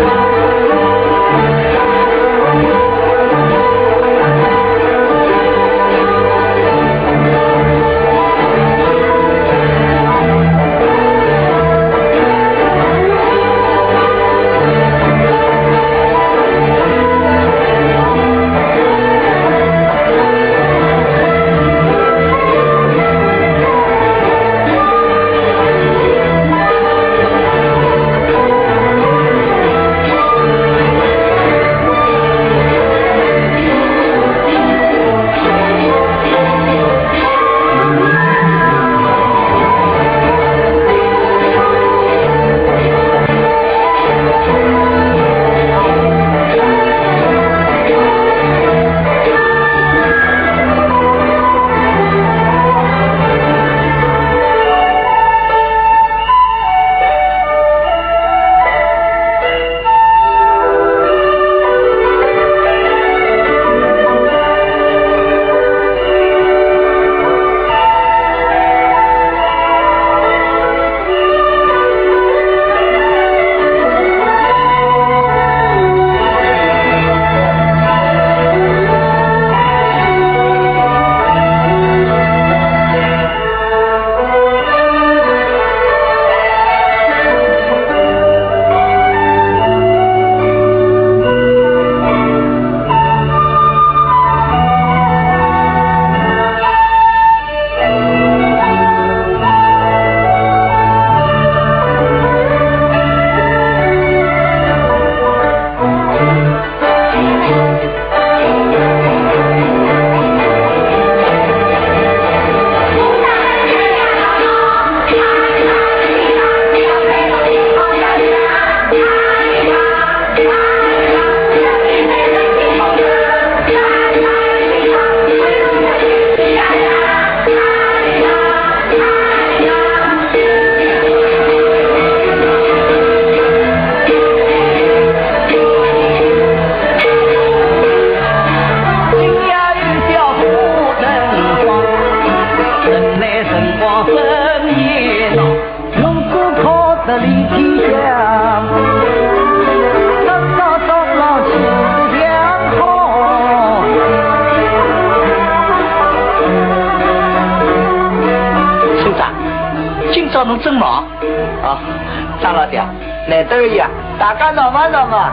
Música 真忙。啊，张老爹，那得意啊，大家闹嘛闹嘛。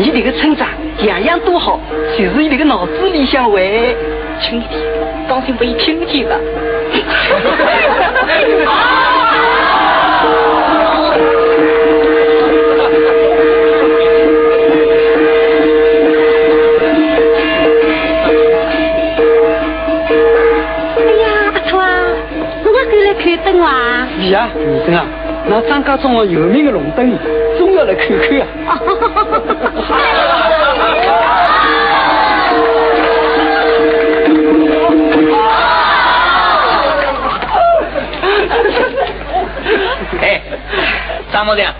你这个村长样样都好，就是你这个脑子里想歪，轻一点，当心被听见了。呀，女生啊，那张家庄有名的龙灯，总要来看看啊！哎，张木匠，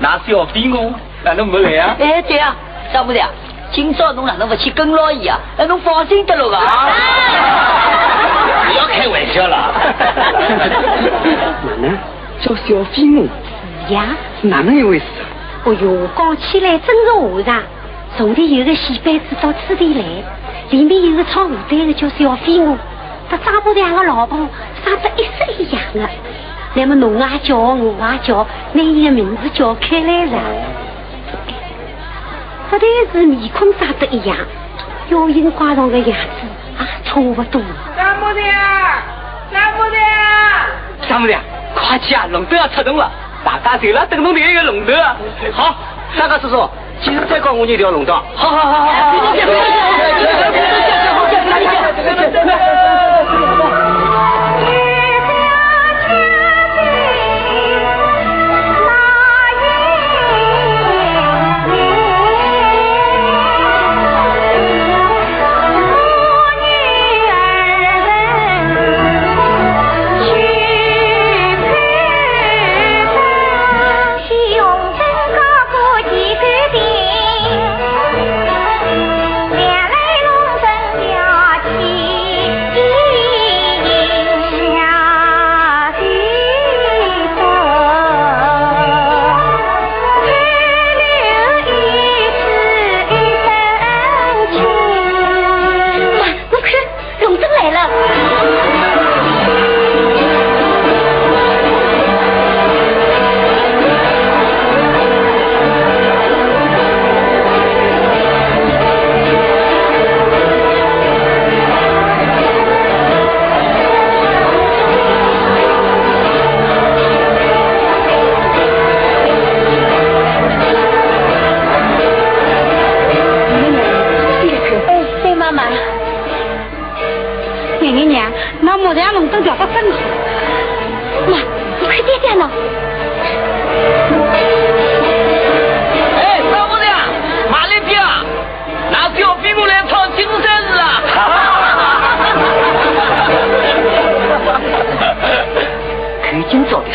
那是要比我，那侬没来啊？哎，对啊，张木匠，今朝侬哪能不去跟牢伊啊？那侬放心得了吧？不要开玩笑了。哪能叫小飞我？是呀。哪能一回事？哦哟，讲起来真是和尚。从前有个戏班子到此地来，里面有个唱舞队的叫小飞蛾，他张部长的老婆长得一式一样的。那么侬也叫，我也叫，拿伊的名字叫开来了。不但是面孔长得一样，妖精挂上的样子也，差不多。张木匠，张木匠，张木匠，快去啊！龙灯要出动了，大家走了等侬另一个龙灯。好，三个叔叔，其实再搞我一条龙灯。好好好好好。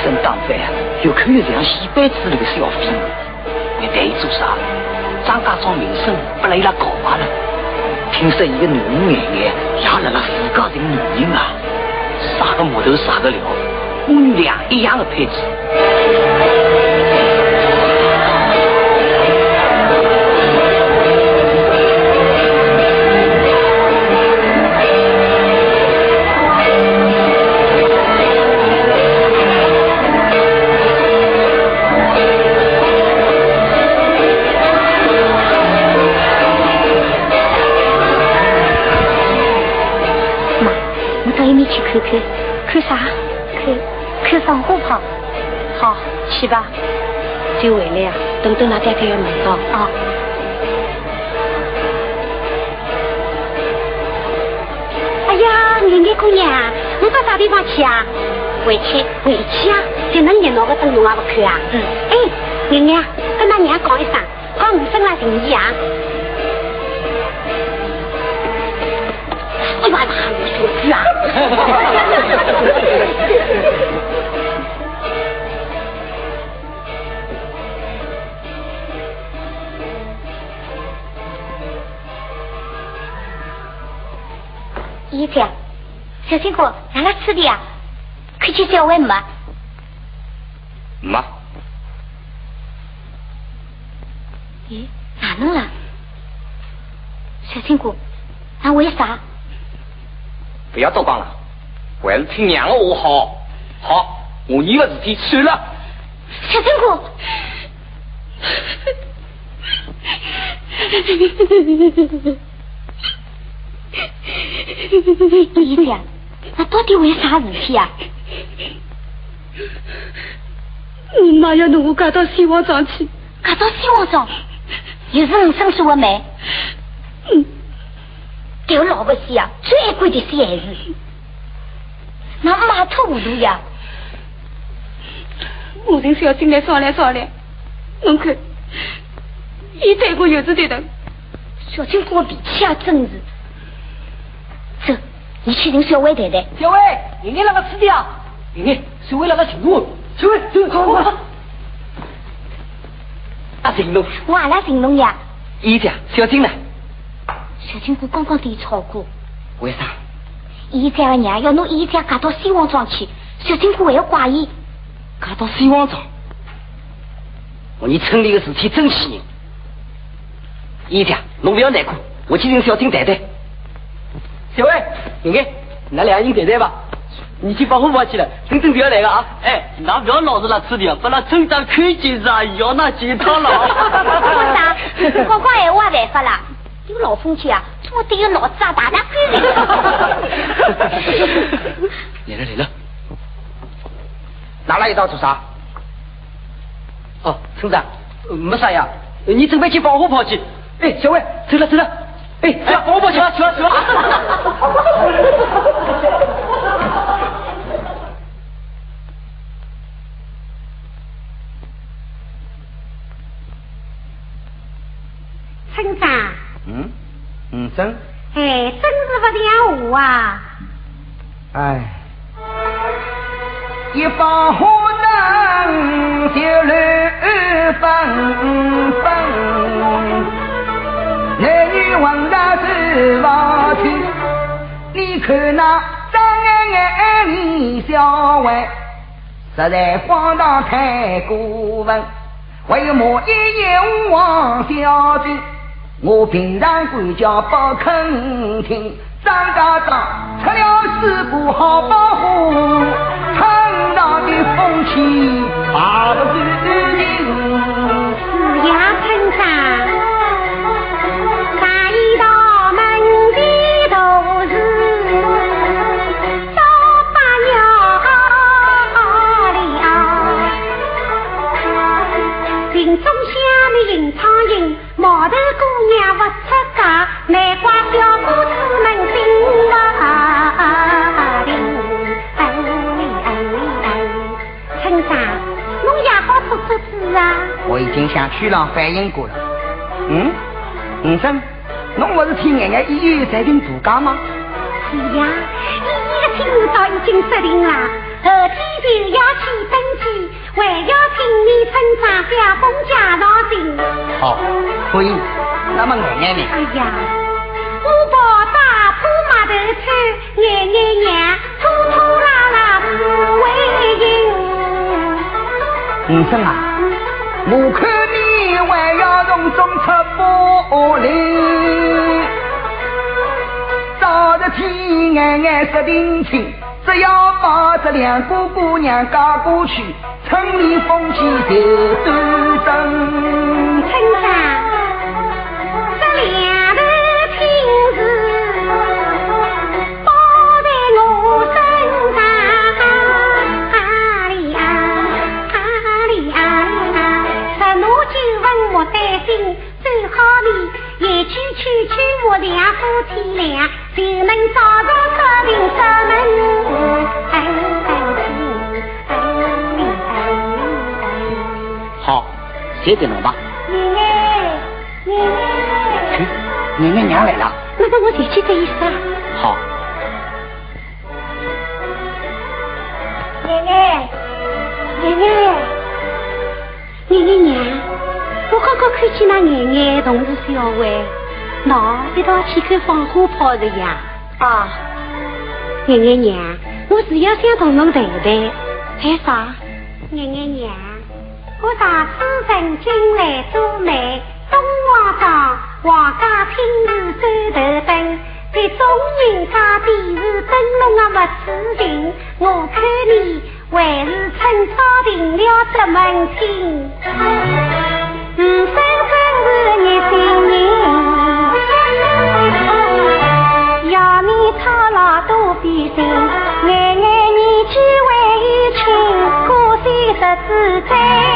真当饭越看越像戏班子里的小妇女还谈伊做啥张家庄名声被伊拉搞坏了。听说伊个囡儿爷爷也辣辣自家寻女人啊啥个木头啥个料母女俩一样的配置。等等那爹爹要问到啊！哎呀，你你姑娘，你到啥地方去啊？回去，回去啊！这能热闹个灯笼也不看啊？嗯。哎，娘娘，跟那娘讲一声，讲五分啊，同意啊？小青果，让他吃的呀？快去叫外妈。妈。咦，哪能了？小青果，那为啥？不要多讲了，还是听娘的话好。好，我你的事体算了。小青果。姨姐，那到底为啥事体啊？你妈要弄我嫁到西王庄去，嫁到西王庄，又是你生疏的妹。嗯，对我老婆些啊，最爱管的是孩子，那马头糊涂呀。我跟小金来商量商量，侬看，一对我有子对的，小金跟我脾气也真是。走，你去领小伟太太。小伟，你你那个吃的啊？你你小伟那个请我，小伟，走，好好。阿金龙，我阿拉金龙呀。姨家，小金呢？小金姑刚刚对吵过。为啥？姨家的娘要弄姨家嫁到希望庄去，小金姑还要怪伊。嫁到希望庄？我你村里的事体真气人。姨家，侬不要难过，我去领小金太太。小伟，你看，拿两人谈谈吧。你去把火跑起来，村长就要来了啊！哎，那不要老是那吃的，把那村长看见是啊，要那几套了。村长，光光闲话办法啦，有老风气啊，做对个脑子啊，大大翻来。来了来了，拿来一刀做啥？哦，村长，没啥呀，你准备去放火跑去。哎，小魏，走了走了。哎，哎，把火跑去了，去了去了。村长。嗯，嗯，真。哎，真是不讲话啊！哎，一把火灯就乱纷纷，男女混杂走房去。你看那张眼眼李小慧，实在荒唐太过分，为么一眼王小姐？我平常管教不肯听，张家庄出了事故好保护，村上的风气把不干净。是呀，村长，头姑娘不出嫁，难怪小姑子们心不平。村长，侬也好做做主啊！我已经向区长反映过了。嗯，五生，侬不是听眼眼医院裁定度假吗？是呀，医院的听道已经设定了，后天就要去登记，还要你村长小峰介绍信。好，可以。那么眼眼呢？哎呀，我把大铺码头去，眼眼娘拖拖拉拉不为赢。五生啊，我看你还要从中出玻璃，早日天眼眼说定亲，只要把这两个姑娘嫁过去，村里风气就端正。村长，这两头亲事包在我身上，啊里啊啊里啊，十拿九稳莫担心，最好你一句劝劝我两夫妻俩，就能早早说定什门。好，写给侬吧。奶奶，奶奶。去，眼眼娘来了。那个我就记得意思啊。好，奶奶，奶奶，奶奶娘，我刚刚看见那爷爷同事小薇，喏，一道去看放火炮的呀。啊，爷爷娘，我是要想同侬谈谈。谈啥？爷爷娘，我上次曾经来做媒，东王庄皇家厅是三头灯，在中人家电视灯笼啊不知情，我看你还是趁早定了这门亲。五分分是热心人，要你操劳多费心，惜日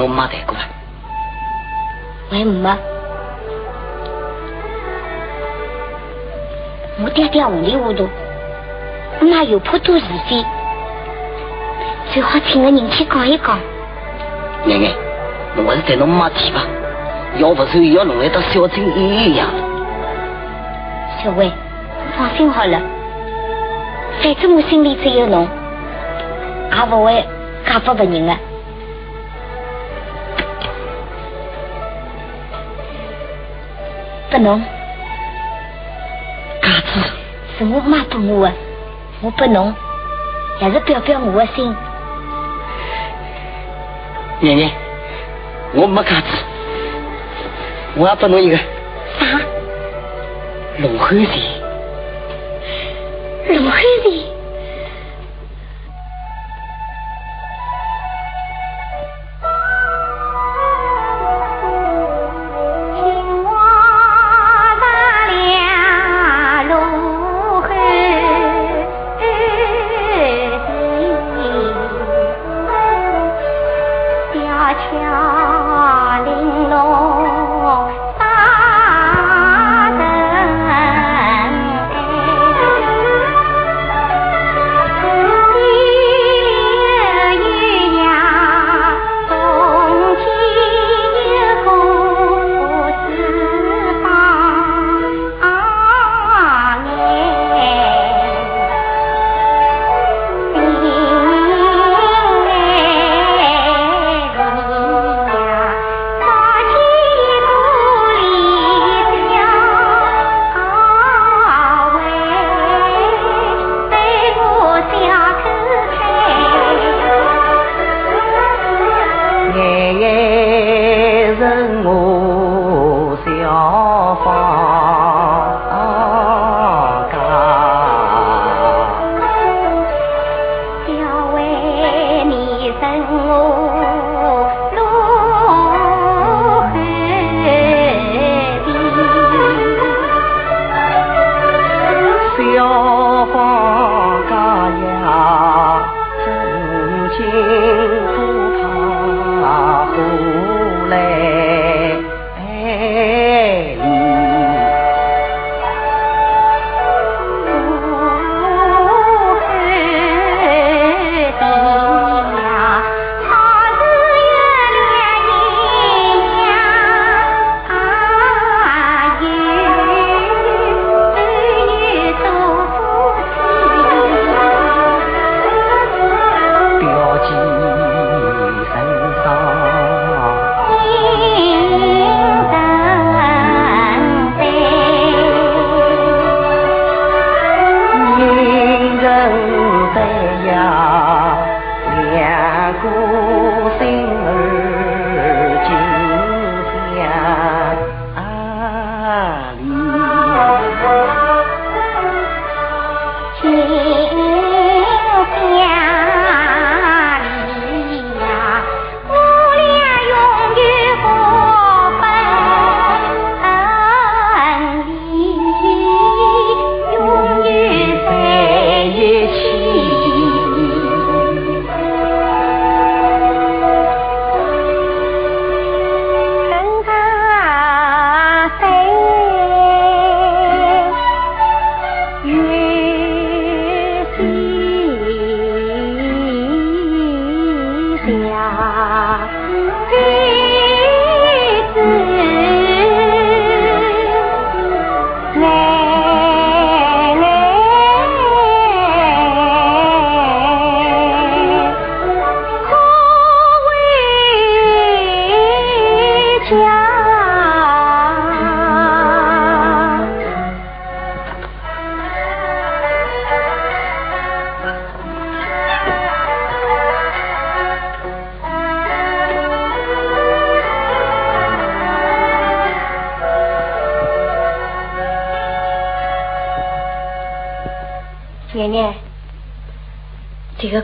我带侬妈谈过了。喂，没。我爹爹糊里糊涂，妈又颇多是非，最好请个人去讲一讲。奶奶，侬还是带侬妈提吧，要不然要弄来到小镇一样。小薇，放心好了，反正我心里只有侬，也不会嫁给别人的。不侬，嘎子，是我妈给我的，我拨侬，也是表表我的心。奶奶，我没嘎子，我要拨侬一个啥？龙汉钱。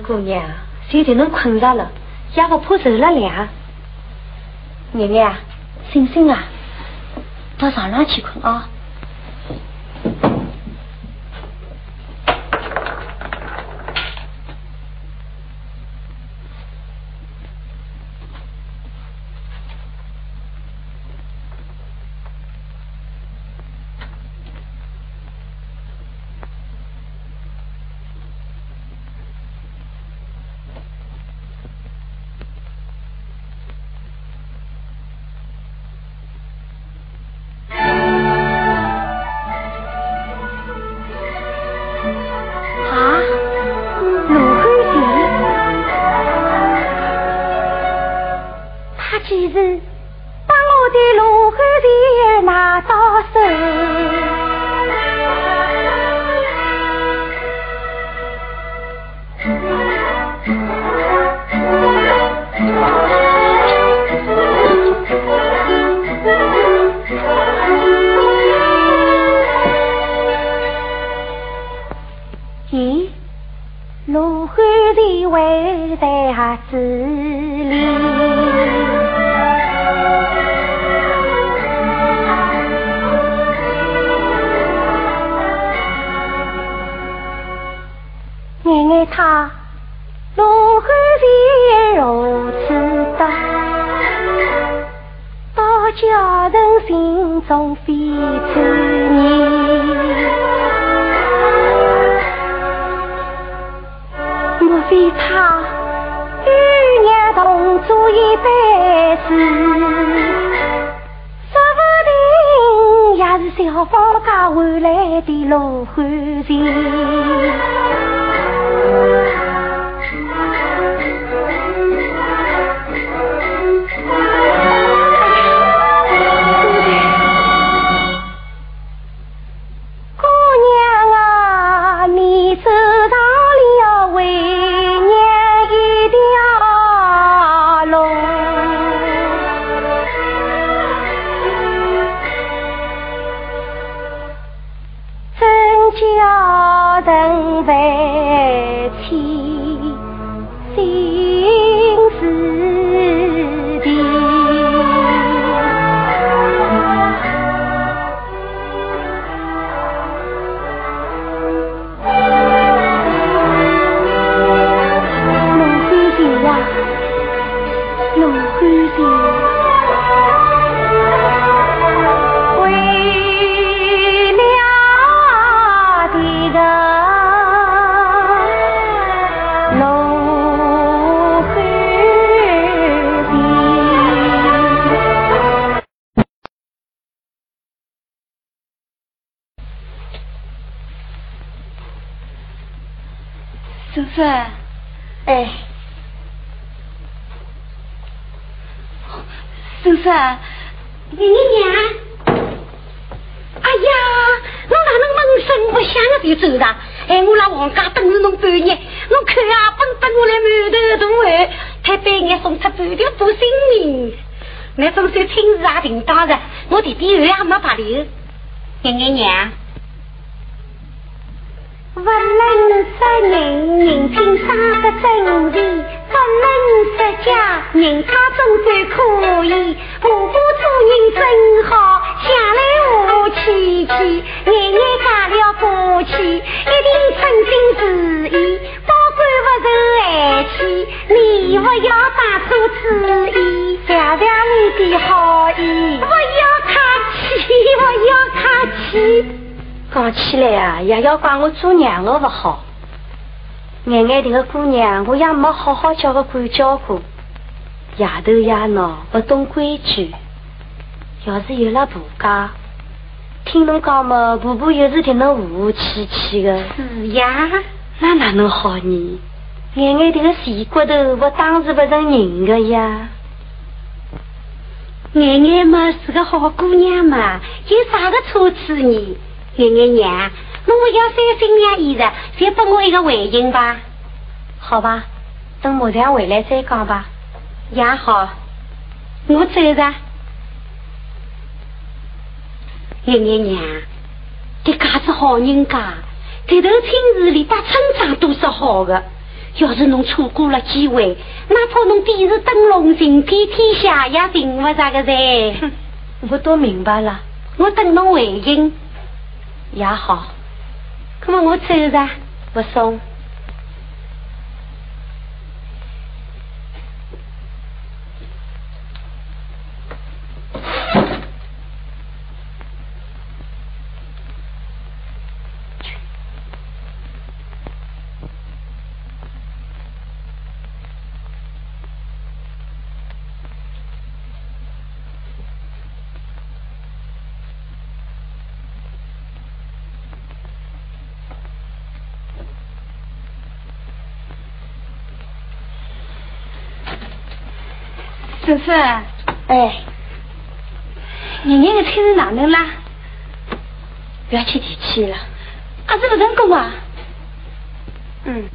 姑娘，现在能困着了，也不怕受了凉。奶奶，醒醒啊，到床上去困啊。叔叔。哎。叔叔。你爷娘。哎呀，侬哪能闷声不响的就走了？哎，我来王家等了侬半日，侬看啊，奔得我来满头大汗，才半夜送出半条补性命。那总算亲事也定当的，我弟弟后也没白留。爷爷娘。不能杀人人。品尝个整齐不能算家人。家总算可以婆婆做人。真好向来和涂气气年年讲了过去一定称心如意包管不受寒气你不要打错主意谢谢你的好意不要客气不要客气讲起来啊，也要怪我做娘的不好。眼眼这个姑娘，我也没好好叫个管教过，夜头夜闹，不懂规矩。要是有了婆家，听侬讲嘛，婆婆又是听侬和和气气的。是呀，那哪能好呢？眼眼这个细骨头，我当是不成人的呀。眼眼嘛是个好姑娘嘛，有啥个错处呢？爷爷娘，侬不要三心两意的，再给我一个回应吧。好吧，等木匠回来再讲吧。也好，我走着。爷爷娘，这家子好人家，这头亲事里打村长都是好的。要是侬错过了机会，哪怕侬点着灯笼寻遍天下，也并不咋个噻。我都明白了，我等侬回应。也好。那么我走了，不送。婶婶，哎，人家的菜是哪能啦？不要去提起了，阿是不成功啊？嗯，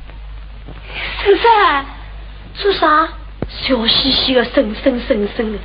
婶婶，做啥？笑嘻嘻的，婶婶婶婶的。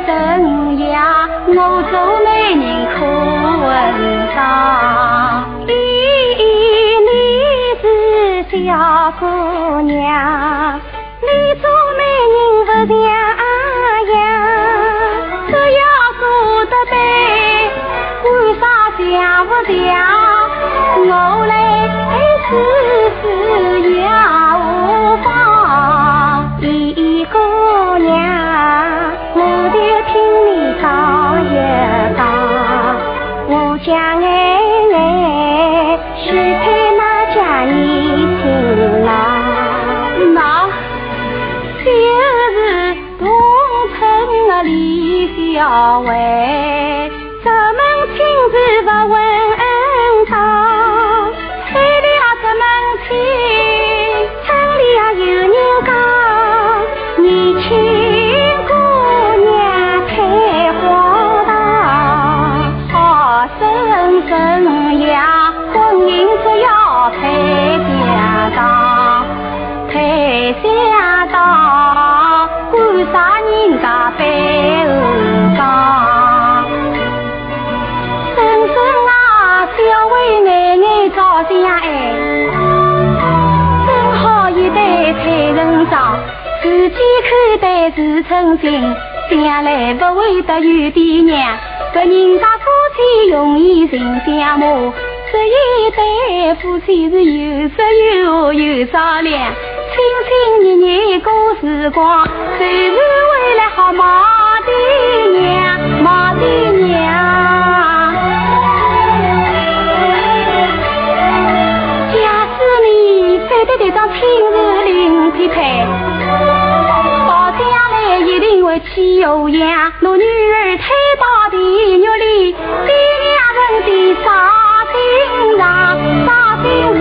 等呀我做媒人可问道你是小姑娘你做媒人不像 always. 一辈子称心，将来不会得有爹娘。这人家夫妻容易成相骂，这一对夫妻是有说有有商量，亲亲热热过时光，就是为了好骂爹娘，骂爹娘。假使你非得这张亲事领匹配。气候呀，我女儿推到地狱里，爹娘人的杀心肠，杀心肠。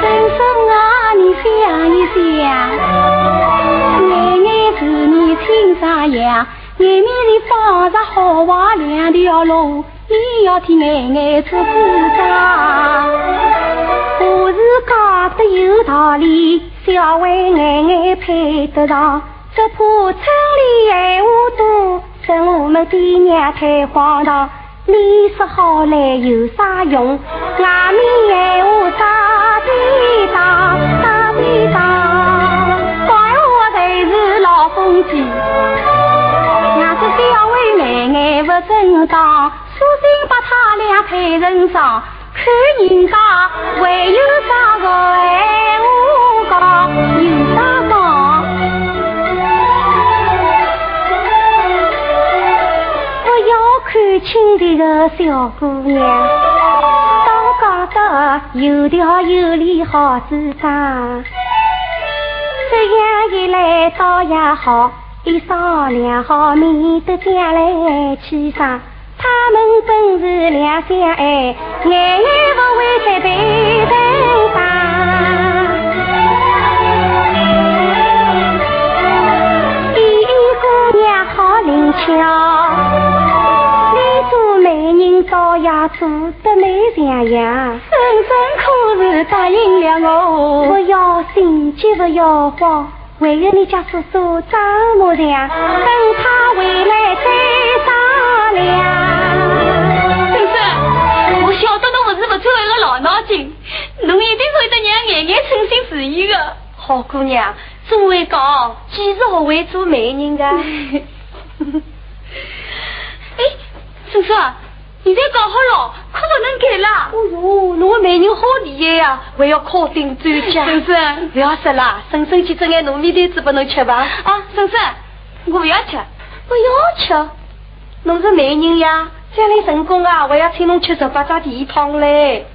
婶婶啊，你想一想，奶奶是你亲生养，眼面里放着好坏两条路，你要替奶奶做主张。得有道理。小为眼眼配得上，只怕村里闲话多，称我们爹娘太荒唐。你说好来有啥用？外面闲话打地当，打地当，怪我才是老风纪。伢子小为眼眼不正当，索性把他俩配人上，看人家还有啥个闲话。有啥讲？不要看轻这个小姑娘，当家的有条有理好主张。这样一来倒也好，一商量好，免得将来气上。他们本是两相爱，爱爱不会再对等吧。一姑娘好灵巧，你做媒人倒也做得美像样。深深可是答应了我，不要心急不要慌，为了你家叔叔张木匠，等他回来再商量。得侬不是不错一个老脑筋，侬一定会得让眼眼称心如意的。好姑娘，总会讲，几时学会做媒人的？哎，叔叔，现在搞好了，可不能改了。哦哟，侬个媒人好厉害呀，还要考顶专家。婶婶，不要说了，婶婶去整眼糯米团子给侬吃吧。啊，婶婶，我不要吃。不要吃，侬是媒人呀，将来成功啊，我要请侬吃十八张地方嘞。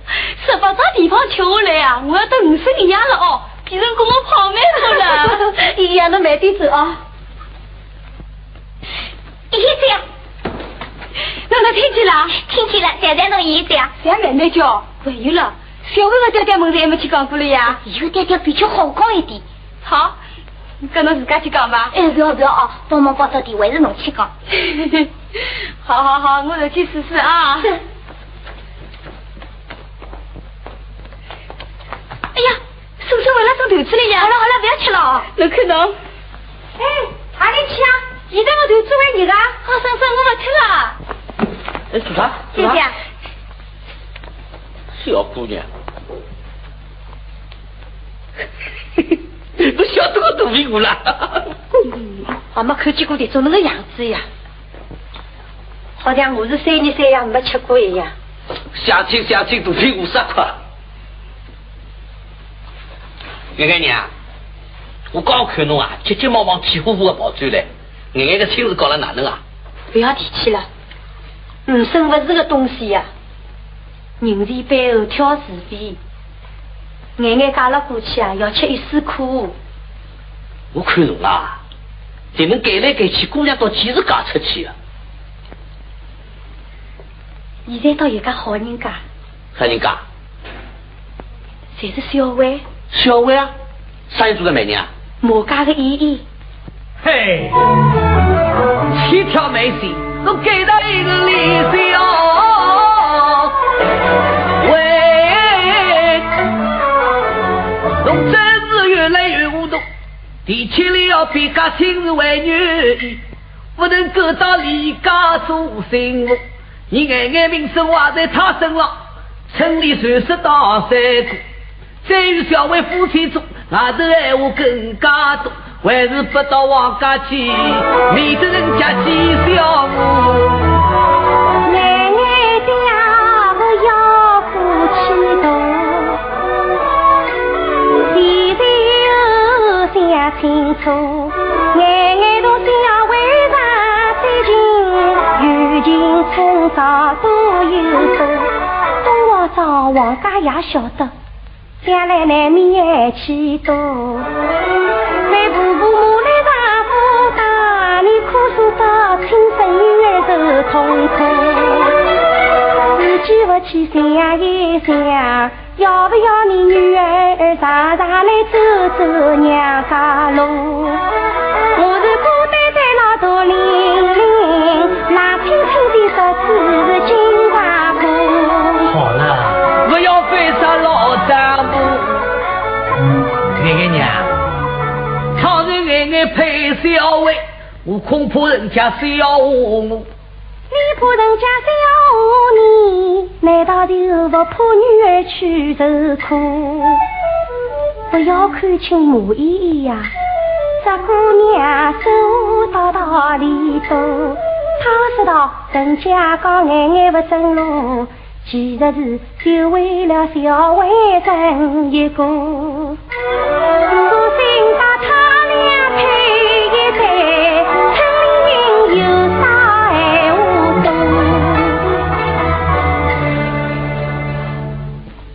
十八张地方吃下来啊，我要得五十个样了哦，变成跟我泡面头了。一样的慢点走啊。一这样，侬能听见了？听见了，现在侬一这样，再慢慢叫。还有了，小伟和爹爹们子还没去讲过了呀。以后点点比较好讲一点。好，跟侬自家去讲吧。哎，不要不要啊，帮忙报到底，还是侬去讲。好好好，我就去试试啊。哎呀，叔叔为了种头子了呀！好了好了，不要吃了。侬看侬。哎，哪里去啊？现在我就做完你的。好，婶婶，我不吃了。哎，做啥？姐姐，小姑娘，都晓得我肚皮饿了。我没看见过这种那个样子呀，好像我是三年三夜没吃过一样。相亲相亲，肚皮饿死快。圆圆娘，我刚看侬啊，急急忙忙、气呼呼的跑转来，眼眼个亲事搞了哪能啊？不要提起了，人生不是个东西呀、人前背后挑是非，眼眼嫁了过去啊，要吃一丝苦。我看侬啊，才能改来改去，姑娘到几时嫁出去啊？现在倒有个好人家，啥人家？侪是小薇，小薇啊？啥人做的媒人啊？马家的姨姨。嘿，七条眉心，我给他一个理想。提起来要别家亲自为女，不能够到李家做媳妇。你眼眼名声挂在他身上，村里传说到三姑。再与小薇夫妻做，外头闲话更加多，还是不到王家去，免得人家讥笑我。清楚，奶奶都想为啥最近友情趁早多有多，东王庄王家也晓得。将来难免怨气多，在婆婆母来丈夫大，你哭诉到亲生眼受痛苦。自己不去想一想，要不要你女儿常常来走走娘家路？我是孤单在那大林林，那青青的说只是金花布。好了，不要非杀老丈夫。眼眼娘，倘若眼眼配小薇，我恐怕人家笑话我。你怕人家笑话你，难道就不怕女儿去受苦？不要看轻马依依呀，这姑娘手到道理多。她知道人家讲眼眼不正路，其实是就为了小薇争一个。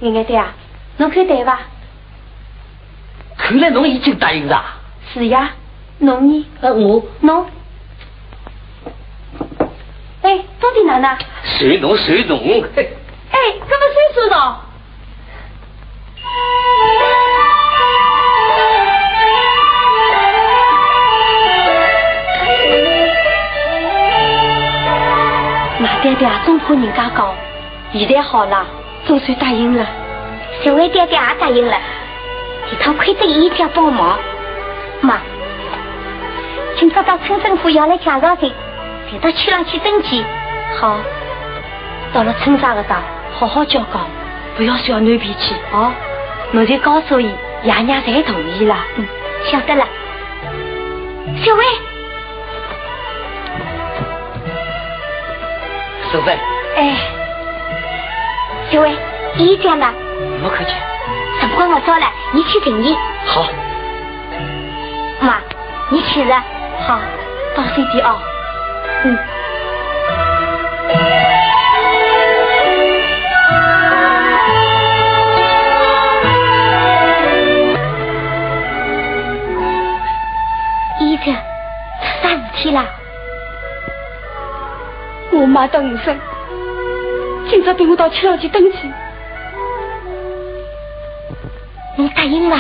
讲？眼眼对啊，侬看对伐？看来侬已经答应了。是呀，侬呢？呃，我侬。哎，到底哪呢？随侬随侬，嘿，哎，怎么谁说的？马爹爹总怕人家讲，现在好了，总算答应了。小薇爹爹也答应了，这趟亏得一家帮忙。妈，今朝到村政府要来介绍信，再到区上去登记。好，到了村长的当，好好教讲，不要小囡脾气哦。侬再告诉伊，爷娘侪同意了。嗯，晓得了。小伟，婶子，哎，小伟，姨讲的，不客气。辰光不早了，你去等你。好，妈，你去了。好，到水边哦。嗯。姨子，出啥事体啦？我妈等五生，今朝带我到区上去登记。你答应了？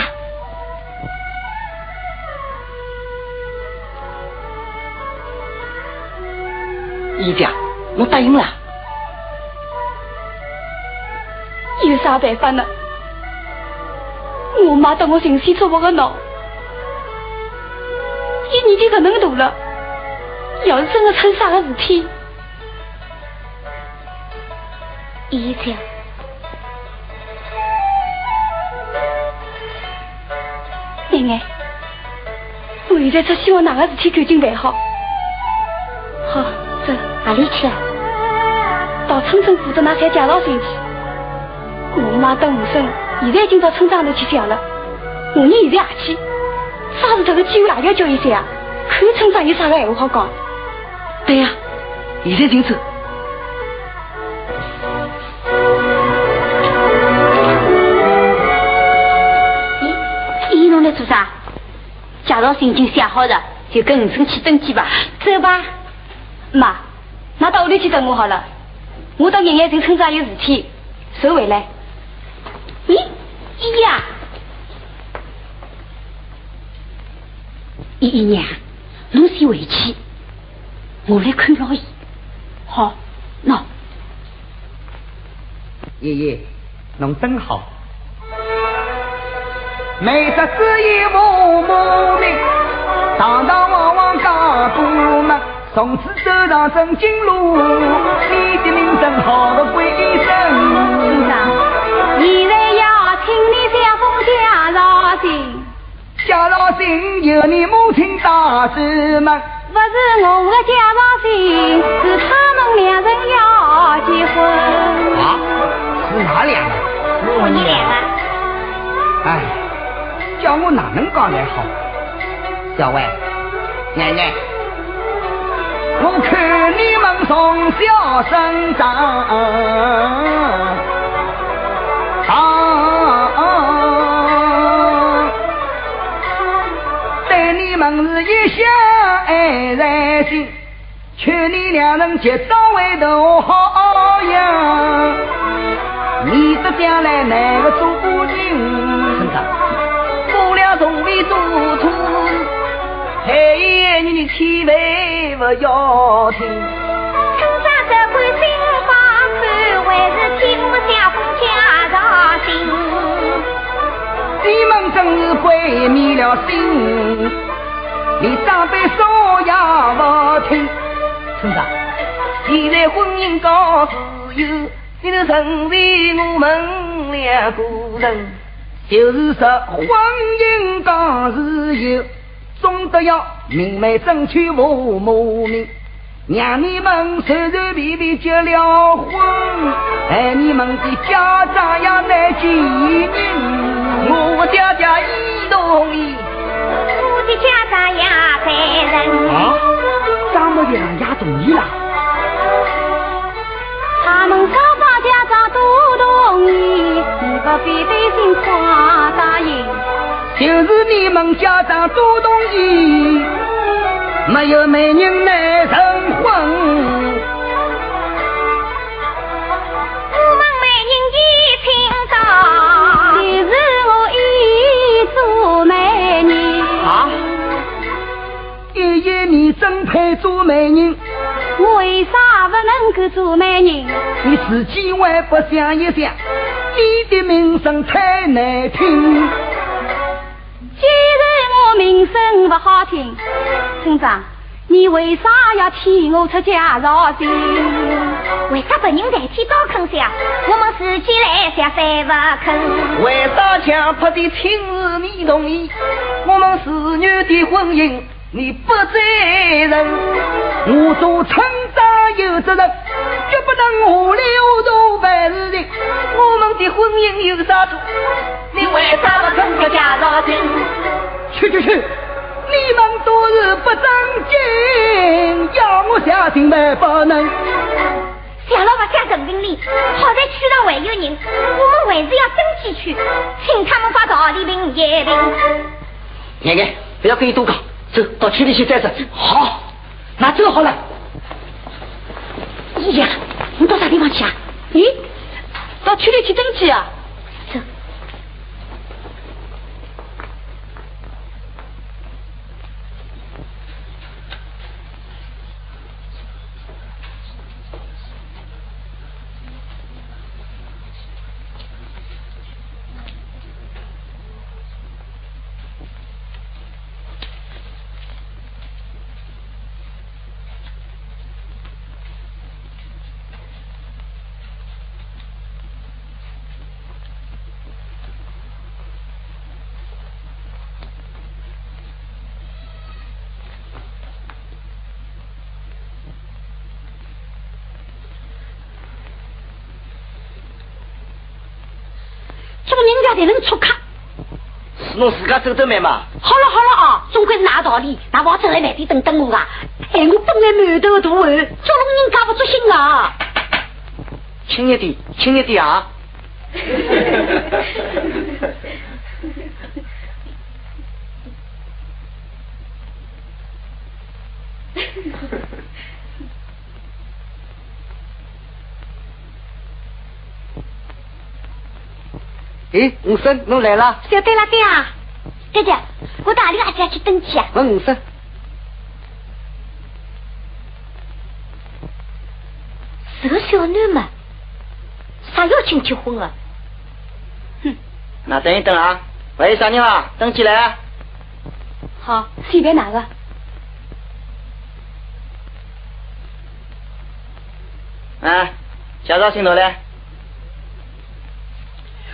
姨爹，我答应了？有啥办法呢？我妈等我寻死做我个脑，伊年纪搿能大了，要是真的出啥个事体，姨子，奶奶，我现在只希望哪个事体赶紧办好。好，走。哪里去？到村政府的那才介绍信去。我妈等无生，现在已经到村长那去讲了。我们现在也去，啥事这个机会也要叫伊噻啊！看村长有啥个闲话好讲。对呀、现在就走。介绍信已经写好了，就跟五村去登记吧。走吧。妈，那到屋里去等我好了。我到爷爷镇村长有事体，手回来。咦，姨呀、姨姨娘，侬先回去，我来看牢伊。好，喏，爷爷，侬真好。每只只有母母命，堂堂往往家多门，从此走上正经路，你的名声好个鬼神。村长，现在要请你写封介绍信，介绍信由你母亲打主门，不是我的介绍信，是他们两人要结婚。啊，是哪两个？我你两个。哎，叫我哪能讲才好？小伟，奶奶，我看你们从小生长，长，对你们是一厢爱在心，劝你两人结早为头好呀，你这将来哪个做人？从未做错事，还言你千万不要听。村长这管心放看，还是替我写封介绍信。你们真是鬼迷了心，连长辈说也不听。村长，现在婚姻搞自由，你能成为我们两个人，就是说婚姻讲自由，总得要明媒正娶父母命。让你们随随便便结了婚，哎，你们的家长也来见人。我爹爹一同意。我的家长也在人。啊，丈母娘也同意了。他们双方家长都同意，你不必担心，夸大应，就是你们家长都同意，没有美人难成婚。我美人，我做美人。啊！爷爷，你真配做美人。为啥不能够做美人？你自己还不想一想？你的名声太难听。既然我名声不好听，村长，你为啥要替我出介绍信？为啥别人代替刀肯下，我们自己来下反不肯？为啥强迫的亲事你同意，我们子女的婚姻你不责任？我做村长有责任，绝不能糊里糊涂办事情。我们的婚姻有啥错？你为啥不肯给介绍信？去去去！你们都是不正经，要我相信万不能。想了不想证明你，好在区上还有人，我们还是要登记去，请他们把道理评一评。眼眼，不要跟你多讲，走到区里去再说。好，那走好了。姨呀，你到啥地方去啊？咦，到区里去登记啊？走。做人家才能出卡。是侬自家走得慢嘛？好了好了啊，总归是哪道理？那我走来外地等等我啊！哎，我本来满头大汗，叫侬人家不足心啊！轻一点，轻一点啊！哎，五婶，侬来了。晓得了，对啊。爹爹，我到阿里阿家去登记啊。问五婶。是个小囡嘛，啥要请结婚啊？哼，那等一等啊，喂，啥人啊？登记来啊。好，随便哪个。啊，介绍信头来。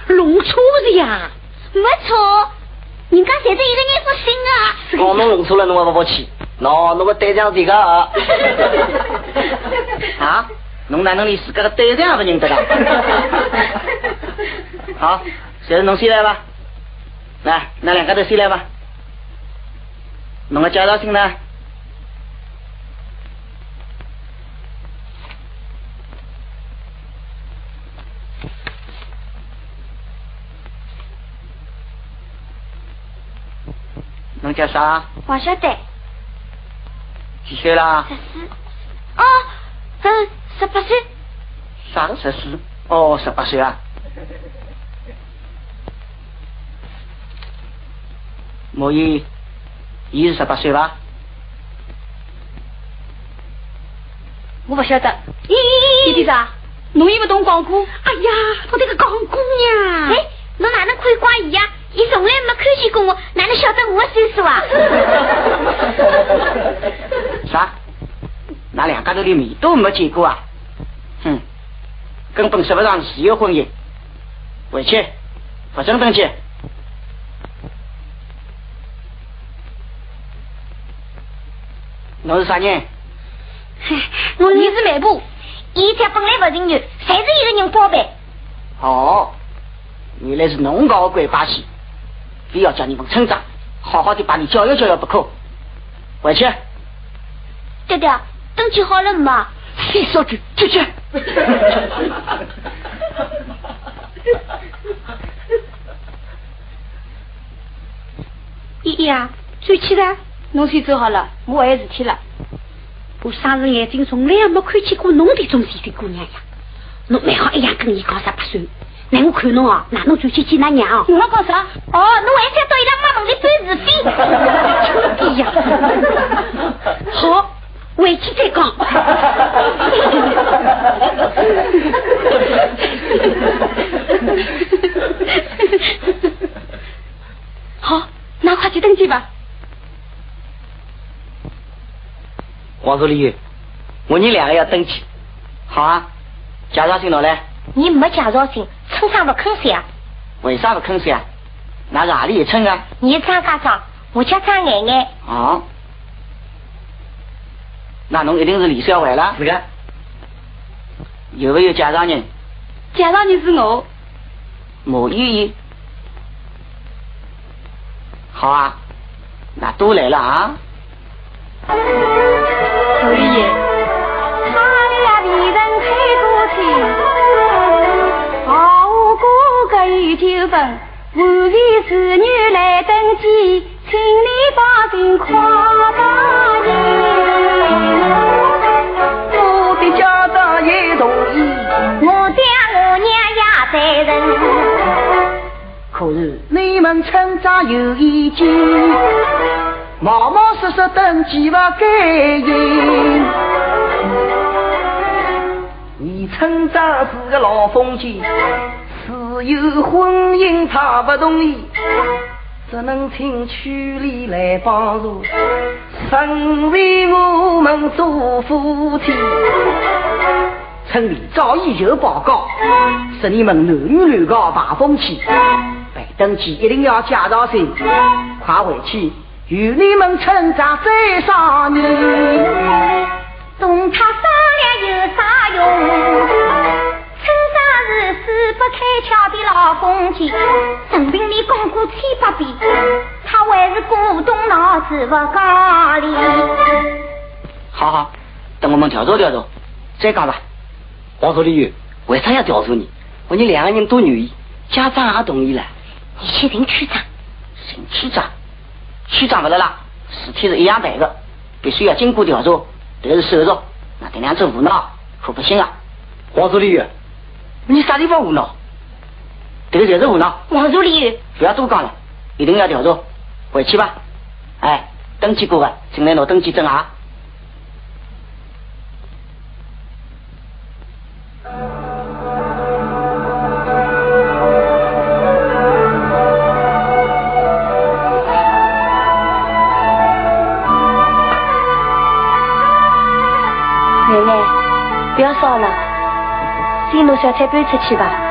弄错了呀？没错，人家现在一个人不行啊。哦，侬弄错了，侬还不服气？喏，侬个对象这个啊？啊？侬哪能连自家的对象也不认得啦？好，现在侬先来吧。来，那两个都先来吧。侬个介绍信呢？侬叫啥？我晓得。几岁啦？十四。哦，嗯，十八岁。啥十四？哦，十八岁啊。莫伊，伊是十八岁吧？我不晓得。咦，弟弟啥？侬又不懂光顾？哎呀，我这个讲古呀！哎，侬哪能可以怪伊呀？伊从来没看见过我，晓得我岁数啊？啥？那两家头的面都没见过啊？哼，根本说不上自由婚姻。回去，不准登记。侬是啥人？我你是媒婆，伊家本来不认人，侪是一个人包办。哦，原来是侬搞的鬼把戏。非要叫你们村长好好的把你教育教育不可。回去。爹爹，登记好了吗？谁说去，去去。依依啊，转去了，侬先走好了，我还有事体了。我生日眼睛从来也没看见过侬这种细心姑娘呀，侬蛮好一样跟伊讲十八岁。那我看侬啊，哪能就去见那娘？侬要讲啥？哦，侬还想到伊拉妈门里搬是非？哎呀，好，回去再讲。好，那快去登记吧。黄助理，我你两个要登记，好啊。介绍信拿来。你没介绍信，村上不吭声。为啥不肯写？那哪里一村啊？你张家长，我叫张爱爱。哦。那侬一定是李小伟了。是的。有没有介绍人？介绍人是我。毛依依。好啊，那都来了啊。毛依依。九分，无为子女来登记，请你把信夸大人。我的家长也同意，我爹我娘也赞成。可是你们村长有意见，冒冒失失登记不该印。你村长是个老封建，有婚姻他不同意，只能请区里来帮助，成为我们做夫妻。村里早已有报告，说你们男女乱搞排风气。被登记一定要介绍信，快回去与你们村长再商议。同他商量有啥用？村长是死不开窍的老公鸡，陈平你讲过千百遍，他还是古董脑子不讲理。好好，等我们调查调查，再讲吧。王助理，为啥要调查你？我你两个人都愿意，家长也同意了。你去任区长，任区长，区长不来了，事体是一样办的，必须要经过调查，但是手续。那这两只无脑可不行啊！王助理，你啥地方无脑？这个就是无脑。王助理，不要多讲了，一定要调查，回去吧。哎，登记过的，请来拿登记证啊。不要烧了，先拿小菜搬出去吧。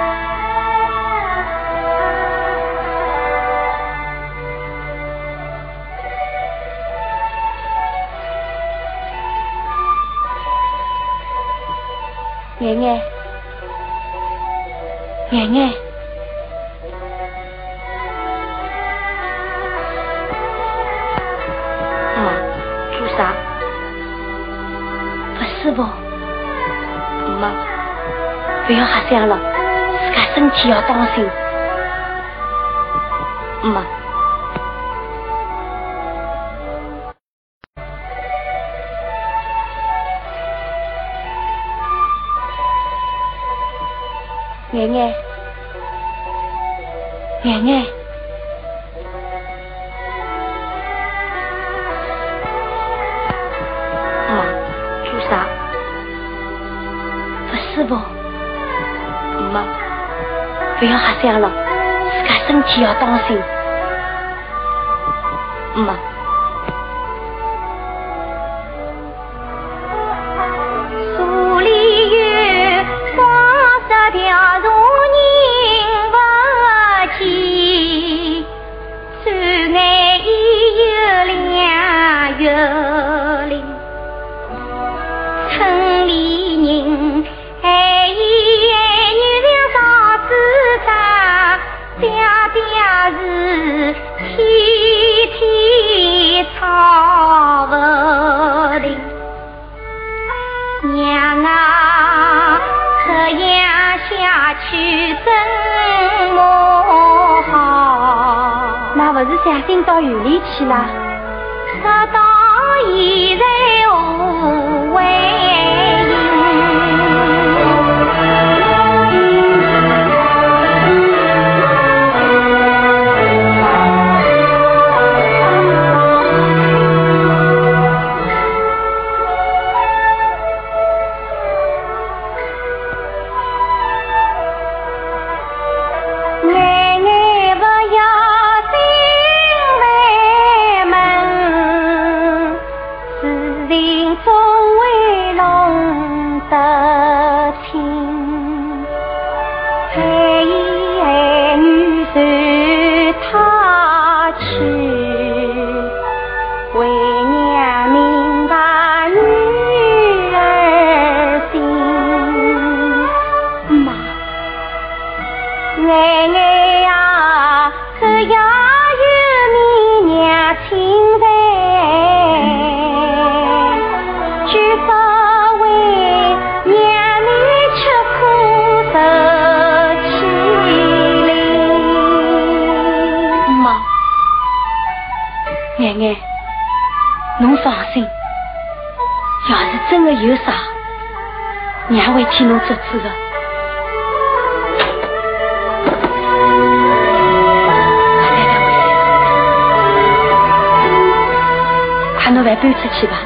家身体要当心。妈，爱爱，想了，自家身体要当心。妈。有啥，娘会替侬做主的。快拿饭搬出去吧。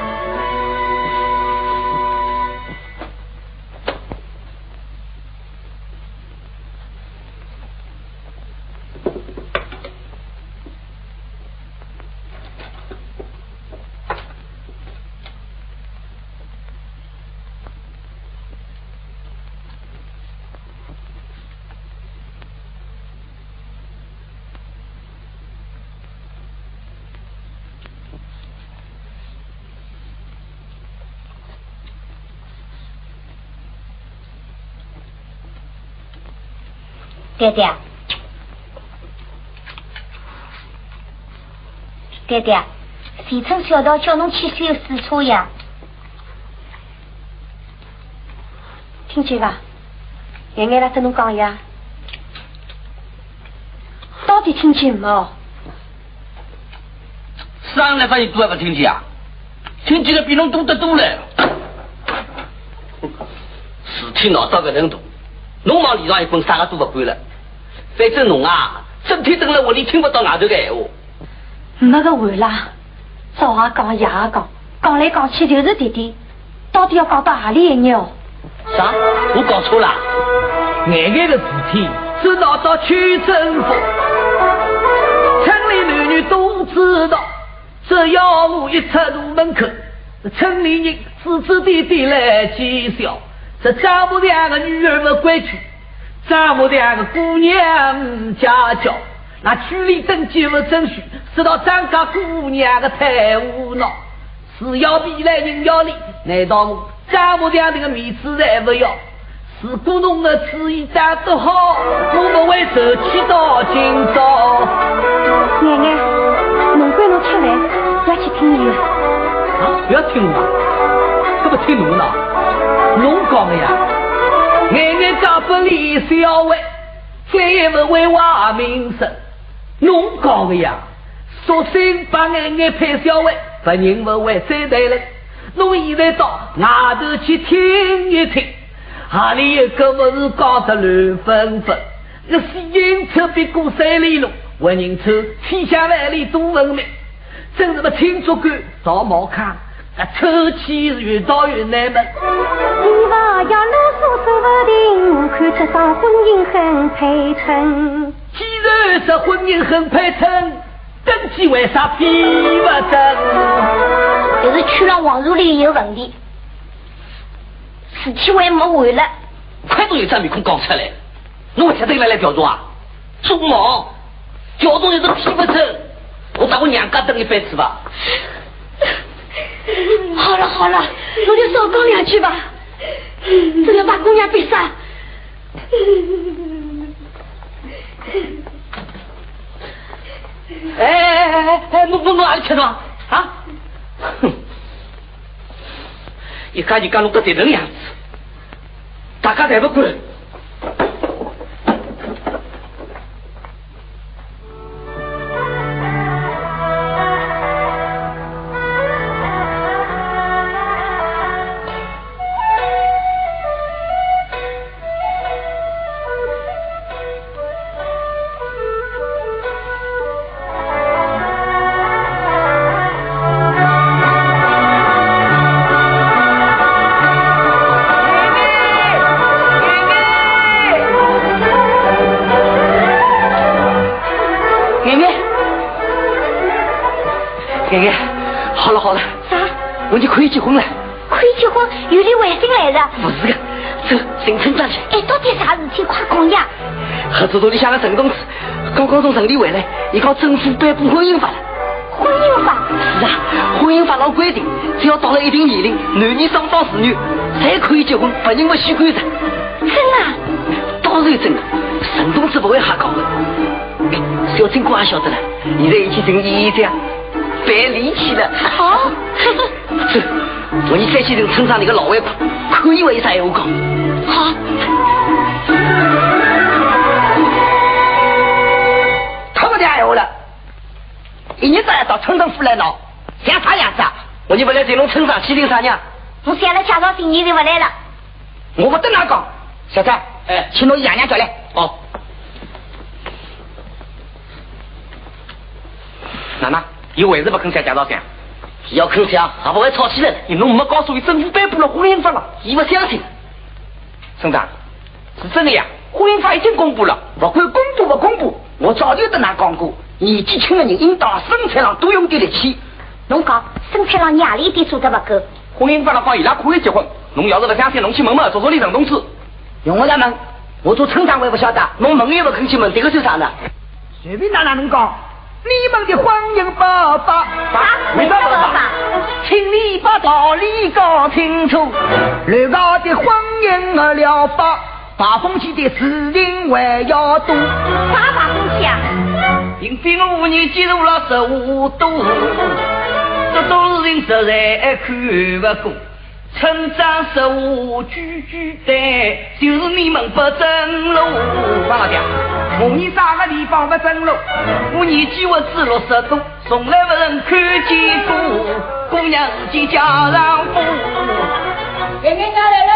爹爹，爹爹，谁曾想到叫侬去修四车呀？听见伐？眼眼来跟侬讲呀，到底听见没？上来发现都还不听见啊？听见的比侬多得多了。事体闹到个程度，侬往脸上一滚，啥个都不管了。反正侬啊，整天蹲在屋里听不到外头的闲话。没个完啦，早也讲，夜也讲，讲来讲去就是弟弟，到底要讲到何里一日哦？啥？我搞错了？眼眼的事体只闹到区政府，村里男女都知道。只要我一出入门口，村里人指指点点来讥笑。这丈母娘的女儿不规矩，丈母娘的姑娘家教，那区里登记不准许，直到张家姑娘的太无恼。是要比来人要脸，难道我丈母娘这个面子还不要？如果侬的主意打得好，我不会受气到今朝。奶奶，侬管侬出来，要去听伊了。啊，不要听我啊，这不听侬呢？侬讲的呀，眼眼讲不李小伟，再也不为坏名声。侬讲的呀，索性把眼眼配小伟，不认不会再对了。侬现在到外头去听一听。哪里有个不是搞得乱纷纷？那西营车别过三里路，为人车天下万里多文明。真是么青竹竿找毛看，那抽气是越到越难闻。要啰嗦说不定，看这桩婚姻很配称。既然这婚姻很配称，登记为啥批不登？就是区上网入里有问题。事体还没完了，快点有张面孔讲出来！侬为啥子来来调查啊？做梦！调查又是批不成，我到我娘家等一辈子吧。好了好了，侬就少讲两句吧，这要把姑娘逼杀。哎哎哎哎，哎！我我我哪里去了啊？哼！一家就讲弄个这种样子，大家才不管。陈公子刚刚从城里回来，伊讲政府颁布婚姻法了。婚姻法？是啊，婚姻法上规定，只要到了一定年龄，男女双方子女才可以结婚，不认不许干涉。真啊？当然真的。成都公子不会瞎搞的。小金姑也晓得了，现在一起成医生，别离奇了。好，走，我你再去跟村上那个老外婆，可以为啥闲话讲？好。一日到夜到村政府来闹，像啥样子啊？我你不来这种村上去领啥呢？我想了介绍新人就不来了。我不等他讲，小三，哎请侬爷娘叫来。哦，哪能？伊为什么不肯写介绍信？要肯想，还不会吵起来了。你侬没告诉伊政府颁布了婚姻法了？伊不相信。村长，是真的呀，婚姻法已经公布了。不管公布不公布，我早就跟他讲过，年纪轻的人应当生产上多用点力气。侬讲生产上压力一点做得不够。婚姻法了讲伊拉可以结婚，侬要是不相信，侬去问问做做李陈同志。用我来问，我做村长我也不晓得。侬问也不肯去问，这个算啥呢？随便哪哪能讲？你们的婚姻不法，为啥不法？请你把道理搞清楚。乱搞的婚姻的疗法，大风气的事情还要多。啥大风气啊？并非我五年进入了十五度，这种事情实在看不过。村长十五句句对，就是你们不正路。王老爹，我你啥个地方不正路？我年纪我只六十多，从来不曾看见过姑娘自己嫁上夫。爷爷娘来了，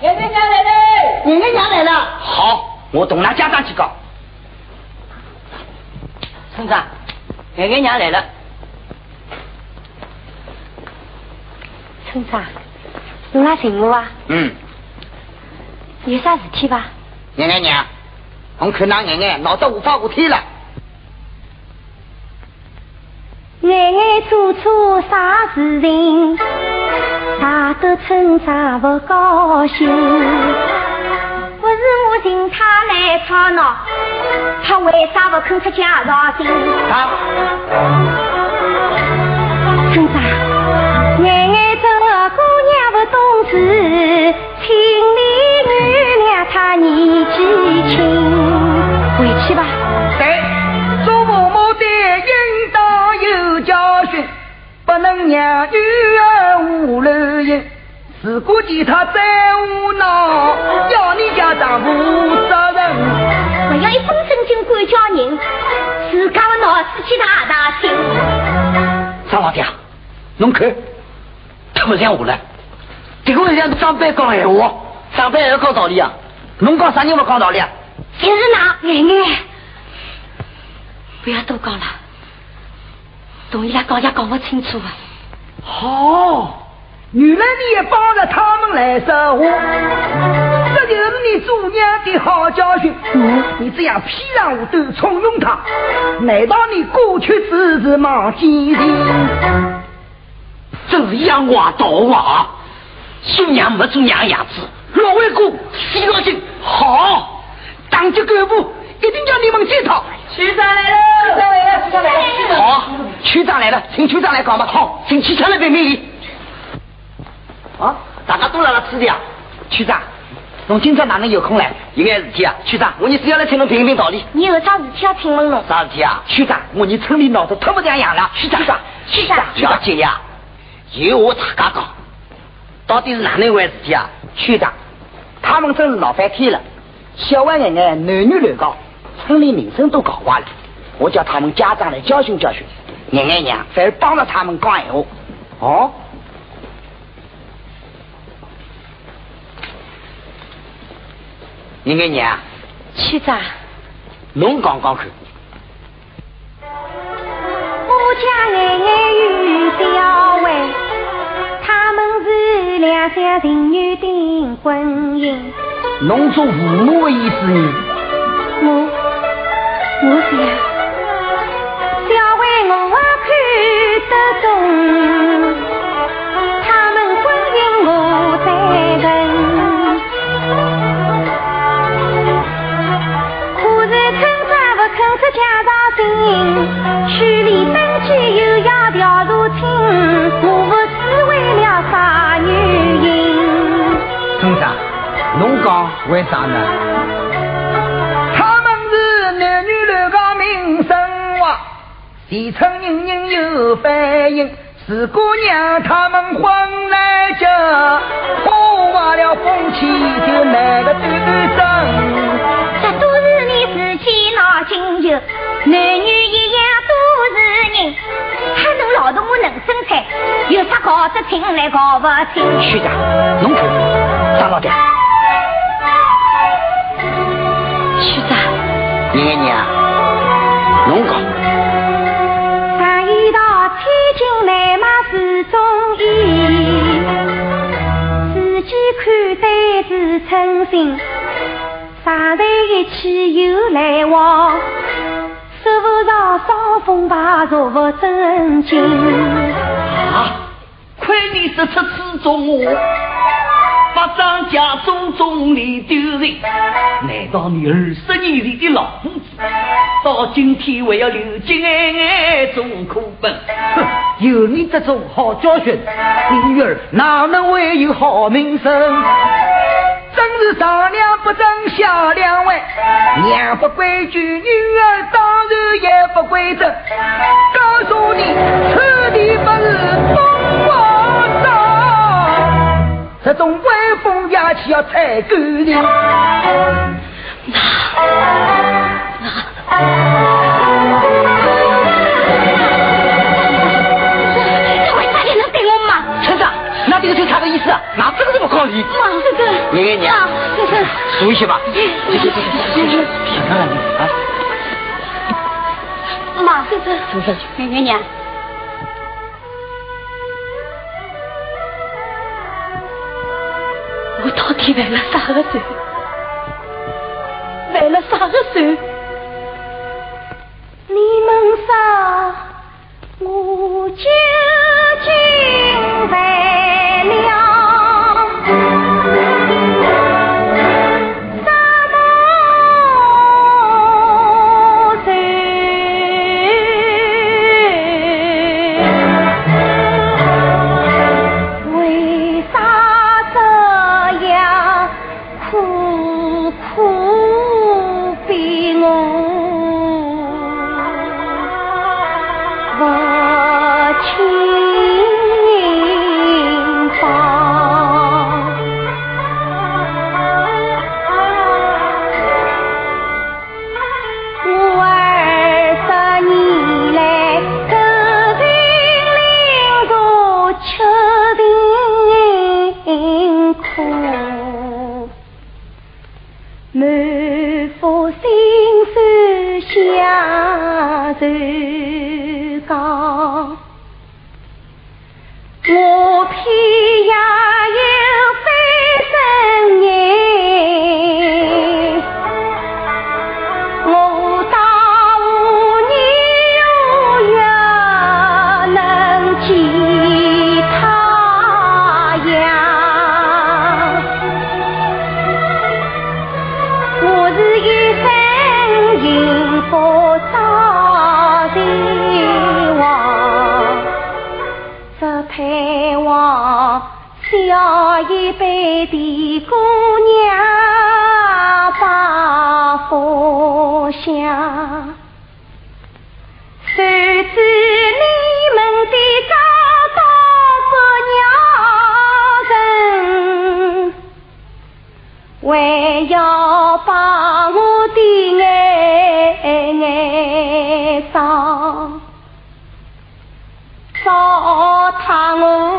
爷爷娘来了。爷爷娘来了。好，我同他家长去讲。村长，爷爷娘来了。村长，侬来寻我啊？嗯，有啥事体吧？爷爷娘，我看那爷爷闹得无法无天了。眼眼做错啥事情，大得村长不高兴。他来吵闹，他为啥不肯出家绍信？他村长，眼眼这个姑娘不懂事，请你原谅她年纪轻。回去吧。对，做父母的应当有教训，不能让女儿无路行。如果见他再胡闹，要你家长负责任。不要一本正经管教人，自家的脑子去大大心。张老爹，侬看，他不像我了，这个像上班讲闲话，上班还要讲道理啊？侬讲啥人不讲道理啊？就是那眼眼，不要多讲了，同伊拉讲也讲不清楚啊。好，原来你也帮着他们来说话，这就是你做娘的好教训。你这样披上武斗宠用他，难道你过去只是忘记的？真是养娃倒娃，新娘没做娘样子。老外公，洗脑筋，好，党级干部一定叫你们检讨。区长来了，区长来了，区长来了。好，区长来了，请区长来讲吧。好，请区长来评评理。啊，大家都来了吃的啊。区长，侬今朝哪能有空来？有眼事体啊，区长，我你只要来请侬评评道理。你有啥事体要请问侬？啥事体啊？区长，我你村里闹得特不这样了。区长，区长，了解呀，有我大家讲，到底是哪能一回事体啊？区长，他们真是闹翻天了，小娃眼眼男女乱搞，村里名声都搞坏了。我叫他们家长来教训教训，爷爷娘反而帮着他们讲闲话。哦，爷爷娘，区长，侬讲讲看。我家眼眼与小伟，他们是两厢情愿订婚姻。侬做父母的意思呢？我我想，小伟我看得懂，人，里登记又要调查清，我不是为了啥原因。村长，侬讲为啥呢？他们是男女乱搞民生哇，县城人人有反应。四姑娘他们混来着，破坏了风气就那个短短。男女一样都是人，他能劳动我能生产，有啥搞得清来搞不清？学长，侬看，张老爹。学长，爷爷娘，侬讲。金来嘛是中意，自己看待是称心，常在一起又来往，风把做不正经。啊，亏你说出此中话。把张家种种里丢人，难道你二十年里的老夫子，到今天还要流尽眼眼种苦本？哼，有你这种好教训，你女儿哪能会有好名声？是上梁不正下梁歪，娘不规矩，女儿当然也不规则。告诉你，此地不是东王庄，这种威风压气要踩干净。这个就他的意思啊？那这个这么可以？妈，这个，爷爷娘，这个，熟悉吧？去去去去去，想看看你啊！妈，这个，走上去，爷爷娘。我到底犯了啥个罪？犯了啥个罪？你们杀，我究家，孩子你们的家大伯娘人，还要把我的眼眼伤，糟蹋我。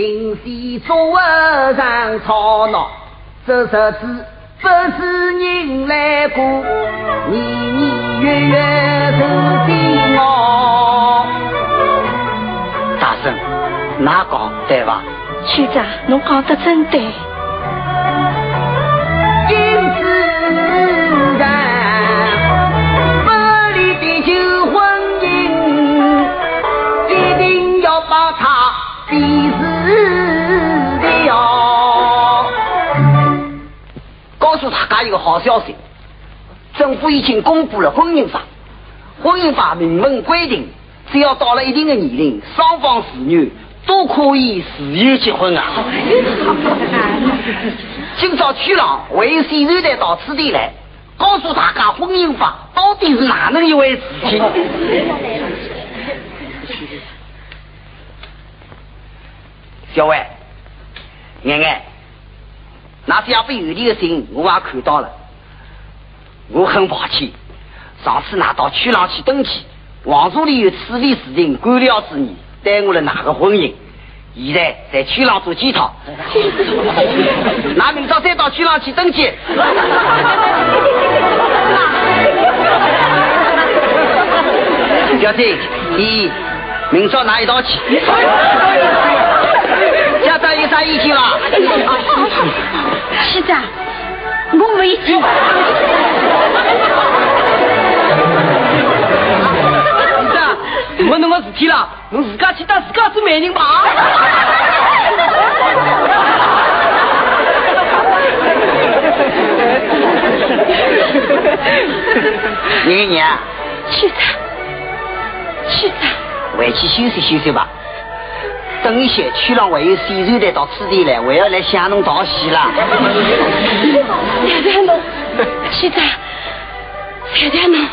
今夕昨晚上吵闹，这日子不是人来过，年年月月都煎熬。大圣，哪讲对吧？区长，侬讲得真对。家一个好消息，政府已经公布了婚姻法。婚姻法明文规定，只要到了一定的年龄，双方子女都可以自由结婚啊。今朝区长为谁团队到此地来，告诉大家婚姻法到底是哪能一回事情？小伟，妍妍，那小飞邮递的信我也看到了，我很抱歉，上次拿到区上去登记，王助理有处理事情官僚之意，耽误了哪个婚姻。现在在区上做检讨，那明朝再到区上去登记。小姐，你明朝拿一道去。家长有啥意见吗？区长，我没意见。是啊，我侬个事体了，侬自家去当自家做媒人吧。爷娘，区长，区长，回去休息休息吧。等一些区长还有谁团队到此地来，我要来向侬道喜啦。谢谢侬，区长，谢谢侬。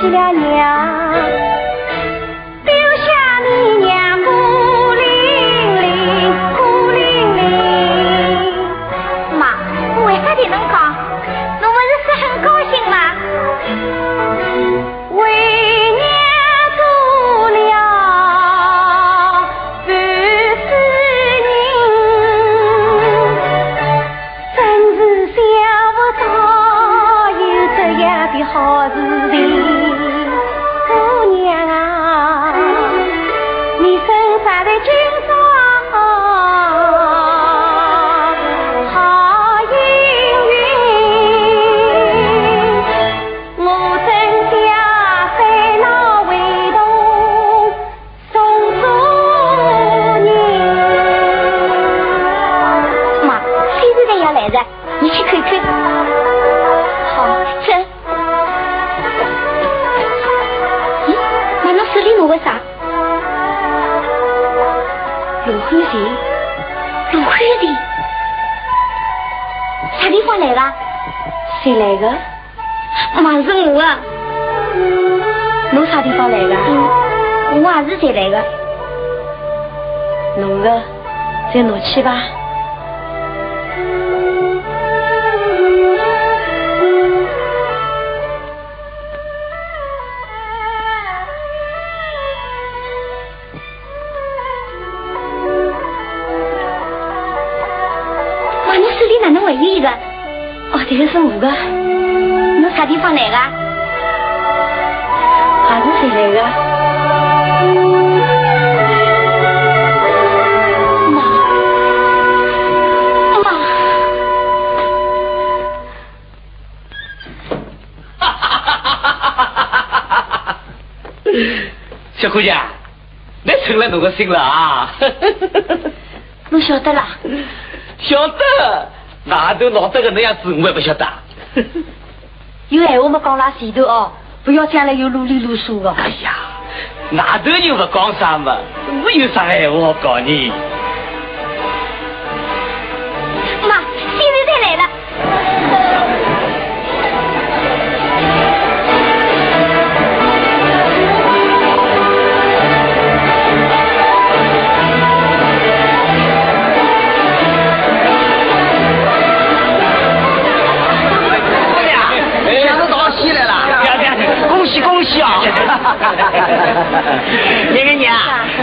婿忘记再小姑娘，你成了侬个心了啊！侬晓得啦？晓得，外头闹得个那样子，我也不晓得。有闲话没讲啦前头哦，不要将来又啰里啰嗦的。哎呀，外头又不讲啥嘛，我有啥闲话好讲呢？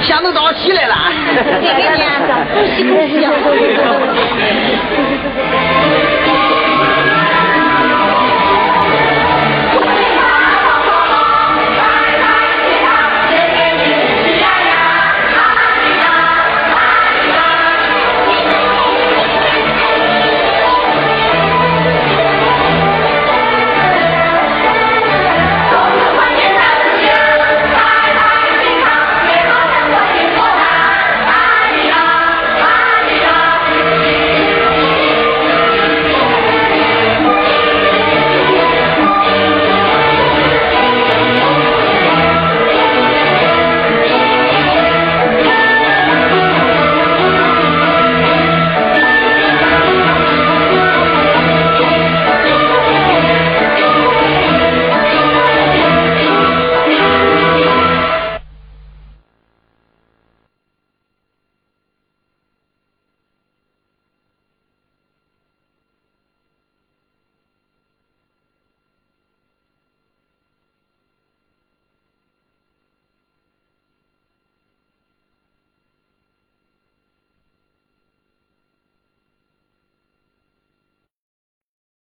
天都早起来了，给给你，恭喜恭喜！